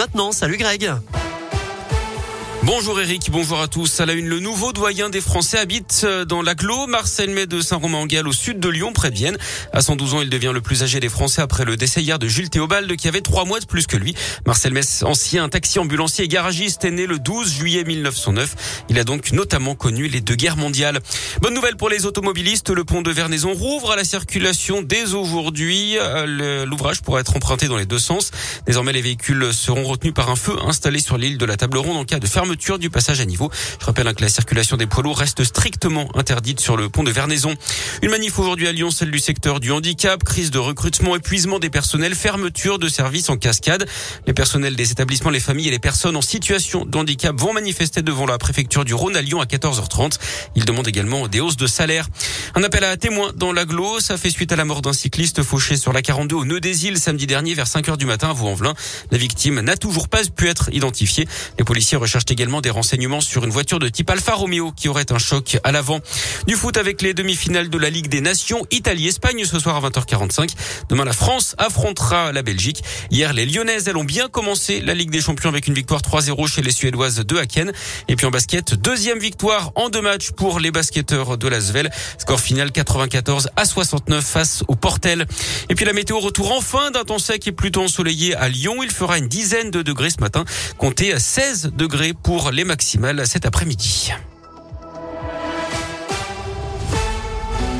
maintenant. Salut Greg. Bonjour Eric, bonjour à tous. À la une, le nouveau doyen des Français habite euh, dans l'aglo. Marcel May de Saint-Romain-en-Galles au sud de Lyon, près de Vienne. À 112 ans, il devient le plus âgé des Français après le décès hier de Jules Théobald qui avait trois mois de plus que lui. Marcel Mess, ancien taxi ambulancier et garagiste, est né le 12 juillet 1909. Il a donc notamment connu les deux guerres mondiales. Bonne nouvelle pour les automobilistes, le pont de Vernaison rouvre à la circulation dès aujourd'hui. Euh, l'ouvrage pourra être emprunté dans les deux sens. Désormais, les véhicules seront retenus par un feu installé sur l'île de la Table Ronde en cas de fermeture du passage à niveau. Je rappelle hein, que la circulation des poids lourds reste strictement interdite sur le pont de Vernaison. Une manif aujourd'hui à Lyon, celle du secteur du handicap, crise de recrutement, épuisement des personnels, fermeture de services en cascade. Les personnels des établissements, les familles et les personnes en situation de handicap vont manifester devant la préfecture du Rhône à Lyon à 14h30. Ils demandent également des hausses de salaire. Un appel à témoins dans l'agglo, ça fait suite à la mort d'un cycliste fauché sur la 42 au nœud des îles samedi dernier vers 5h du matin à Vaux-en-Velin. La victime n'a toujours pas pu être identifiée. Les policiers recherchent également également des renseignements sur une voiture de type Alfa Romeo qui aurait un choc à l'avant. Du foot avec les demi-finales de la Ligue des Nations, Italie-Espagne ce soir à 20h45. Demain, la France affrontera la Belgique. Hier, les Lyonnaises, elles ont bien commencé la Ligue des Champions avec une victoire 3-0 chez les Suédoises de Haken. Et puis en basket, deuxième victoire en deux matchs pour les basketteurs de Lasvel. Score final 94 à 69 face au Portel. Et puis la météo retour enfin d'un temps sec et plutôt ensoleillé à Lyon. Il fera une dizaine de degrés ce matin. Comptez à 16 degrés pour les maximales cet après-midi.